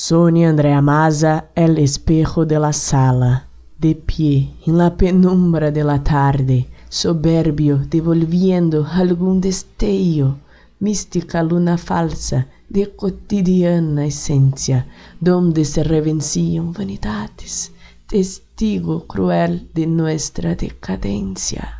Sonia Andrea Maza, el espejo de la sala, de pie en la penumbra de la tarde, soberbio, devolviendo algún destello, mística luna falsa de cotidiana esencia, donde se revencían vanidades, testigo cruel de nuestra decadencia.